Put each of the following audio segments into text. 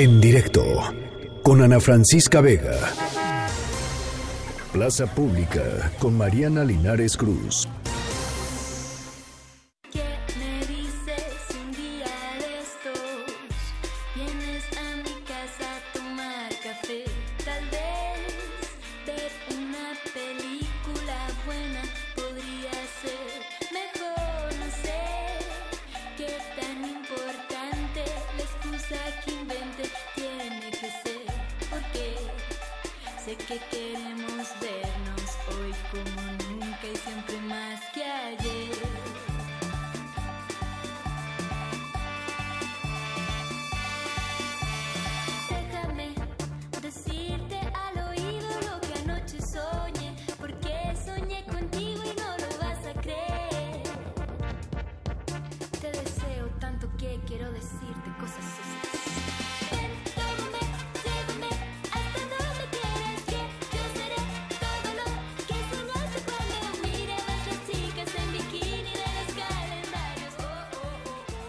En directo con Ana Francisca Vega. Plaza Pública con Mariana Linares Cruz. get tiene.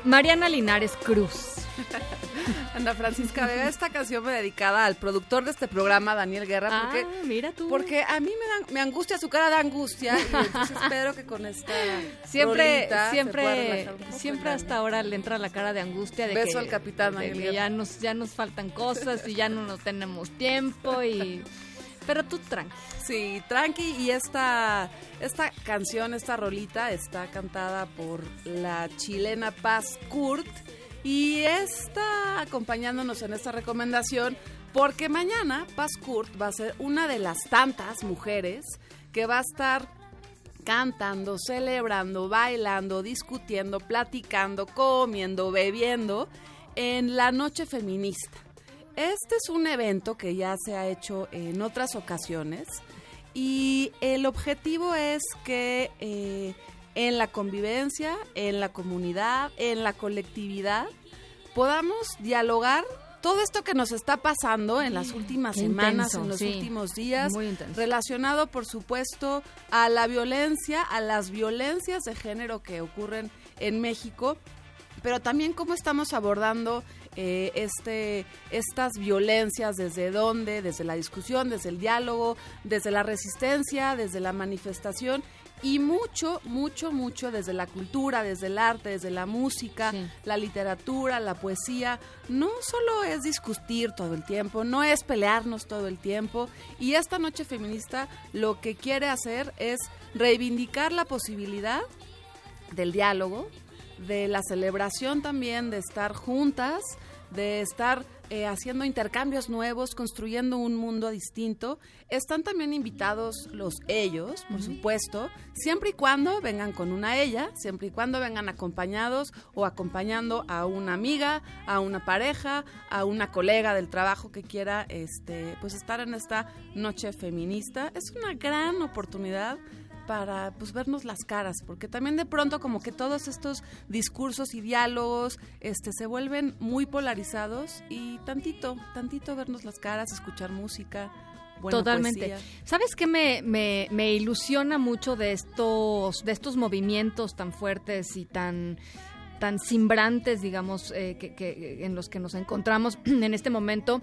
Mariana Linares Cruz. Ana Francisca Vega, esta canción me dedicada al productor de este programa, Daniel Guerra, Ah, porque, mira tú. porque a mí me, dan- me angustia su cara de angustia y entonces espero que con esta Siempre, siempre, siempre hasta ahora le entra la cara de angustia de Beso que, al capitán de Daniel que ya nos, ya nos faltan cosas y ya no nos tenemos tiempo y pero tú tranqui. Sí, tranqui. Y esta, esta canción, esta rolita, está cantada por la chilena Paz Kurt. Y está acompañándonos en esta recomendación porque mañana Paz Kurt va a ser una de las tantas mujeres que va a estar cantando, celebrando, bailando, discutiendo, platicando, comiendo, bebiendo en la noche feminista. Este es un evento que ya se ha hecho en otras ocasiones y el objetivo es que eh, en la convivencia, en la comunidad, en la colectividad, podamos dialogar todo esto que nos está pasando en las últimas Qué semanas, intenso, en los sí. últimos días, relacionado por supuesto a la violencia, a las violencias de género que ocurren en México, pero también cómo estamos abordando eh, este, estas violencias, desde dónde, desde la discusión, desde el diálogo, desde la resistencia, desde la manifestación y mucho, mucho, mucho desde la cultura, desde el arte, desde la música, Sí. la literatura, la poesía. No solo es discutir todo el tiempo, no es pelearnos todo el tiempo. Y esta noche feminista lo que quiere hacer es reivindicar la posibilidad del diálogo, de la celebración también, de estar juntas, de estar eh, haciendo intercambios nuevos, construyendo un mundo distinto. Están también invitados los ellos, por supuesto, siempre y cuando vengan con una ella, siempre y cuando vengan acompañados o acompañando a una amiga, a una pareja, a una colega del trabajo que quiera este, pues estar en esta noche feminista. Es una gran oportunidad para pues vernos las caras, porque también de pronto como que todos estos discursos y diálogos este se vuelven muy polarizados y tantito, tantito vernos las caras, escuchar música, buena Totalmente. poesía. ¿Sabes qué me, me, me ilusiona mucho de estos, de estos movimientos tan fuertes y tan tan simbrantes, digamos, eh, que, que- en los que nos encontramos en este momento,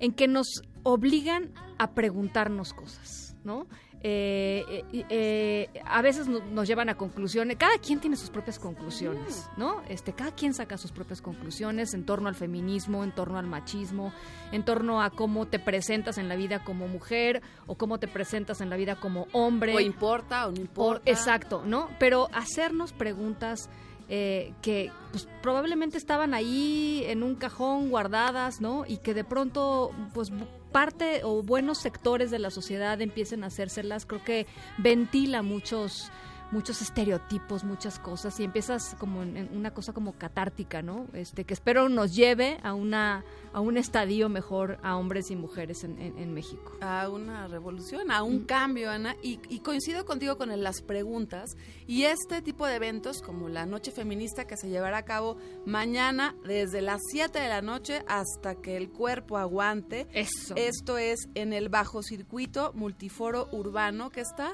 en que nos obligan a preguntarnos cosas, ¿no? Eh, eh, eh, a veces no- nos llevan a conclusiones, cada quien tiene sus propias conclusiones, ¿no? Este, cada quien saca sus propias conclusiones en torno al feminismo, en torno al machismo, en torno a cómo te presentas en la vida como mujer o cómo te presentas en la vida como hombre. O importa o no O- importa. exacto, ¿no? Pero hacernos preguntas eh, que pues, probablemente estaban ahí en un cajón guardadas, ¿no? Y que de pronto, pues parte o buenos sectores de la sociedad empiecen a hacérselas, creo que ventila muchos muchos estereotipos, muchas cosas y empiezas como en una cosa como catártica, ¿no? Este que espero nos lleve a una a un estadio mejor a hombres y mujeres en, en- en México. a una revolución, a un cambio, Ana, y, y coincido contigo con el- las preguntas y este tipo de eventos como la Noche Feminista que se llevará a cabo mañana desde las 7 de la noche hasta que el cuerpo aguante. Eso. Esto es en el bajo circuito multiforo urbano que está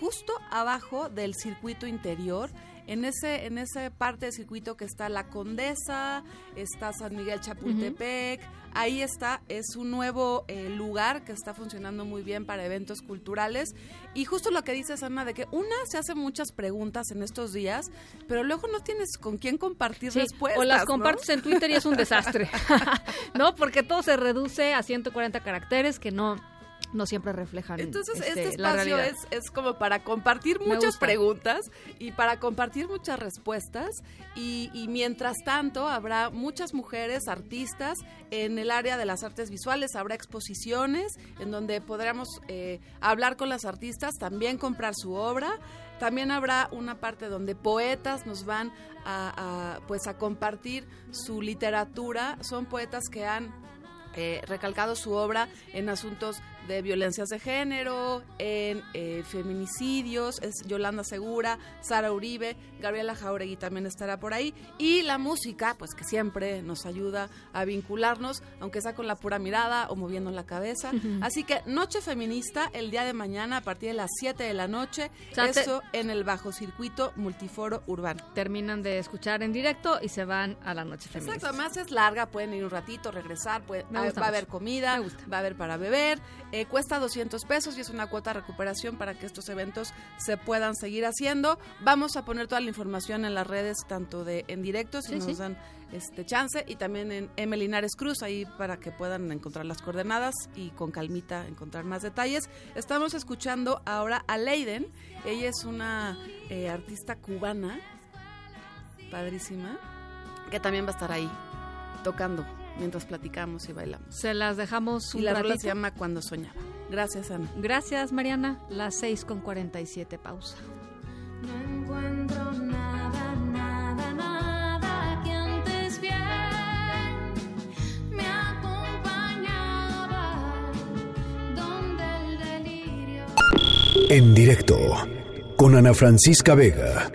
justo abajo del circuito interior en ese en esa parte del circuito que está La Condesa, está San Miguel Chapultepec, ahí está, es un nuevo eh, lugar que está funcionando muy bien para eventos culturales y justo lo que dices Ana de que una se hace muchas preguntas en estos días, pero luego no tienes con quién compartir respuestas. O las compartes en Twitter y es un desastre, ¿no? Porque todo se reduce a 140 caracteres que no no siempre reflejan. Entonces, este, este espacio es, es, como para compartir muchas preguntas y para compartir muchas respuestas. Y, mientras tanto, habrá muchas mujeres artistas en el área de las artes visuales, habrá exposiciones en donde podremos eh, hablar con las artistas, también comprar su obra. También habrá una parte donde poetas nos van a, pues a compartir su literatura. Son poetas que han eh, recalcado su obra en asuntos de violencias de género, en eh, feminicidios, es Yolanda Segura, Sara Uribe, Gabriela Jauregui también estará por ahí, y la música, pues que siempre nos ayuda a vincularnos, aunque sea con la pura mirada o moviendo la cabeza. Así que Noche Feminista el día de mañana a partir de las 7 de la noche, eso en el bajo circuito multiforo urbano. Terminan de escuchar en directo y se van a la Noche Feminista. Exacto, además es larga, pueden ir un ratito, regresar, va a haber comida, va a haber para beber. Eh, cuesta 200 pesos y es una cuota de recuperación para que estos eventos se puedan seguir haciendo. Vamos a poner toda la información en las redes, tanto de en directo, si nos dan este chance, y también en Emelinares Cruz, ahí para que puedan encontrar las coordenadas y con calmita encontrar más detalles. Estamos escuchando ahora a Leiden. Ella es una eh, artista cubana, padrísima, que también va a estar ahí tocando mientras platicamos y bailamos. Se las dejamos un Y la rola se llama Cuando soñaba. Gracias, Ana. Gracias, Mariana. Las 6 con 47, pausa. No encuentro nada, nada, nada que antes bien me acompañaba donde el delirio. En directo con Ana Francisca Vega.